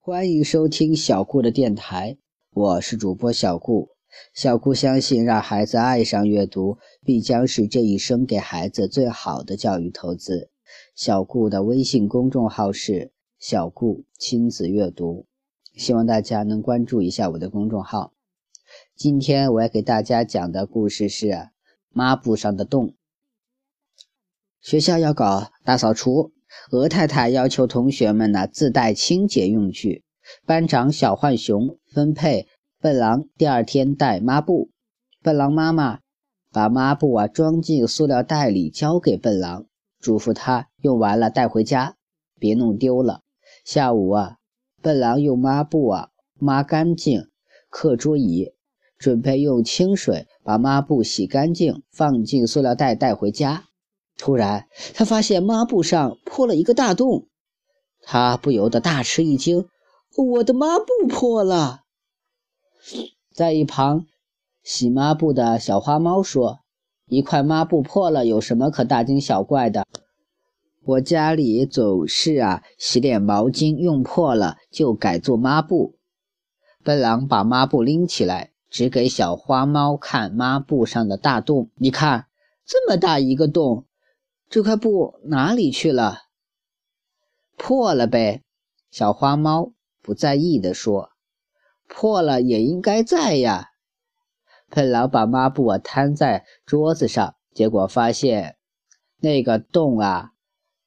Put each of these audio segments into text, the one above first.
欢迎收听小顾的电台，我是主播小顾。小顾相信，让孩子爱上阅读，必将是这一生给孩子最好的教育投资。小顾的微信公众号是“小顾亲子阅读”，希望大家能关注一下我的公众号。今天我要给大家讲的故事是抹布上的洞。学校要搞大扫除。鹅太太要求同学们呢自带清洁用具。班长小浣熊分配笨狼第二天带抹布。笨狼妈妈把抹布啊装进塑料袋里交给笨狼，嘱咐他用完了带回家，别弄丢了。下午啊，笨狼用抹布啊抹干净课桌椅，准备用清水把抹布洗干净，放进塑料袋带回家。突然，他发现抹布上破了一个大洞，他不由得大吃一惊：“我的抹布破了！”在一旁洗抹布的小花猫说：“一块抹布破了，有什么可大惊小怪的？我家里总是啊，洗脸毛巾用破了就改做抹布。”笨狼把抹布拎起来，指给小花猫看抹布上的大洞：“你看，这么大一个洞。”这块布哪里去了？破了呗。小花猫不在意地说：“破了也应该在呀。”笨狼把抹布啊摊在桌子上，结果发现那个洞啊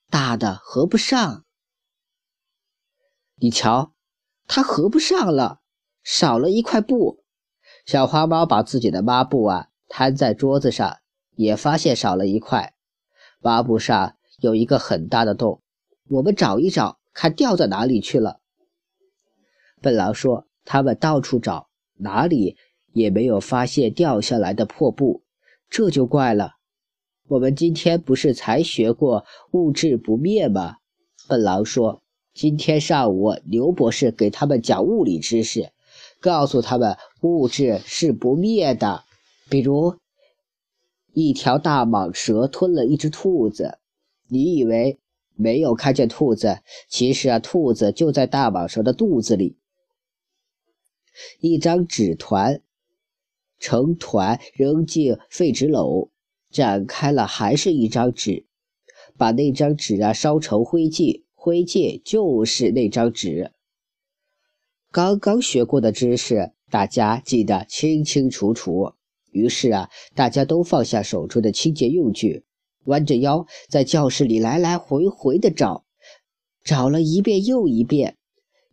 大的合不上。你瞧，它合不上了，少了一块布。小花猫把自己的抹布啊摊在桌子上，也发现少了一块。抹布上有一个很大的洞，我们找一找，看掉到哪里去了。笨狼说：“他们到处找，哪里也没有发现掉下来的破布，这就怪了。我们今天不是才学过物质不灭吗？”笨狼说：“今天上午刘博士给他们讲物理知识，告诉他们物质是不灭的，比如……”一条大蟒蛇吞了一只兔子，你以为没有看见兔子？其实啊，兔子就在大蟒蛇的肚子里。一张纸团成团扔进废纸篓，展开了还是一张纸，把那张纸啊烧成灰烬，灰烬就是那张纸。刚刚学过的知识，大家记得清清楚楚。于是啊，大家都放下手中的清洁用具，弯着腰在教室里来来回回的找，找了一遍又一遍，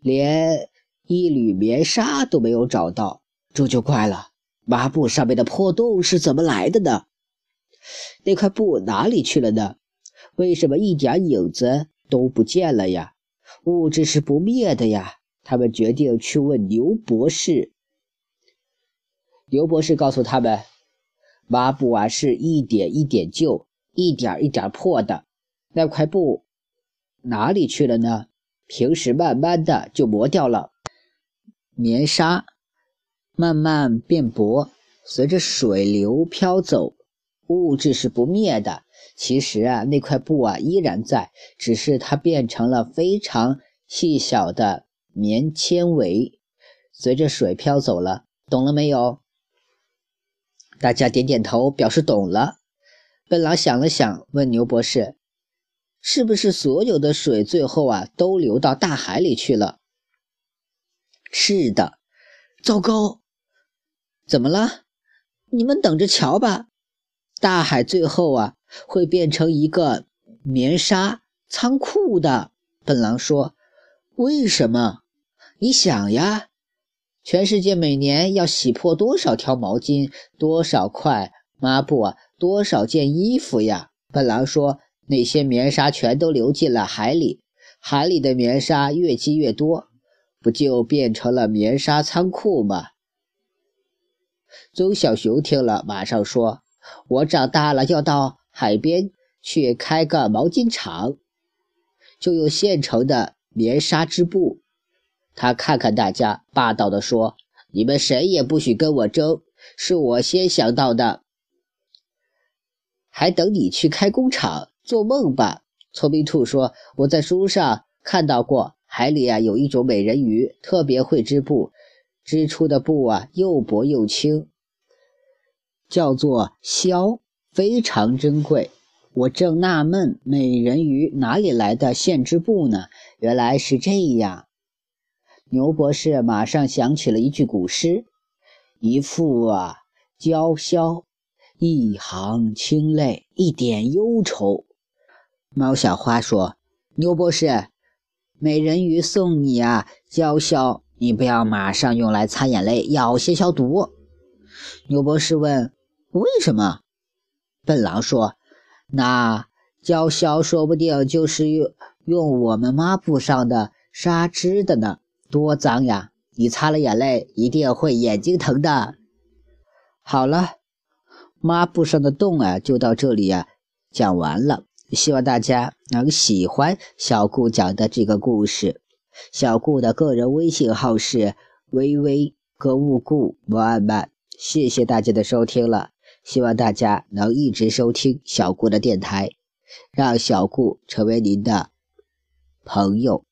连一缕棉纱都没有找到。这就怪了，抹布上面的破洞是怎么来的呢？那块布哪里去了呢？为什么一点影子都不见了呀？物质是不灭的呀！他们决定去问牛博士。刘博士告诉他们：“抹布啊，是一点一点旧，一点一点破的。那块布哪里去了呢？平时慢慢的就磨掉了。棉纱慢慢变薄，随着水流飘走。物质是不灭的。其实啊，那块布啊依然在，只是它变成了非常细小的棉纤维，随着水飘走了。懂了没有？”大家点点头，表示懂了。笨狼想了想，问牛博士：“是不是所有的水最后啊都流到大海里去了？”“是的。”“糟糕，怎么了？”“你们等着瞧吧，大海最后啊会变成一个棉纱仓库的。”笨狼说。“为什么？你想呀。”全世界每年要洗破多少条毛巾，多少块抹布啊，多少件衣服呀？笨狼说：“那些棉纱全都流进了海里，海里的棉纱越积越多，不就变成了棉纱仓库吗？”邹小熊听了，马上说：“我长大了要到海边去开个毛巾厂，就用现成的棉纱织布。”他看看大家，霸道地说：“你们谁也不许跟我争，是我先想到的。还等你去开工厂？做梦吧！”聪明兔说：“我在书上看到过，海里啊有一种美人鱼，特别会织布，织出的布啊又薄又轻，叫做绡，非常珍贵。我正纳闷，美人鱼哪里来的线织布呢？原来是这样。牛博士马上想起了一句古诗：“一副啊娇羞，一行清泪，一点忧愁。”猫小花说：“牛博士，美人鱼送你啊娇绡，你不要马上用来擦眼泪，要先消毒。”牛博士问：“为什么？”笨狼说：“那娇绡说不定就是用用我们抹布上的纱织的呢。”多脏呀！你擦了眼泪，一定会眼睛疼的。好了，抹布上的洞啊，就到这里呀，讲完了。希望大家能喜欢小顾讲的这个故事。小顾的个人微信号是微微格物顾慢慢。谢谢大家的收听了，希望大家能一直收听小顾的电台，让小顾成为您的朋友。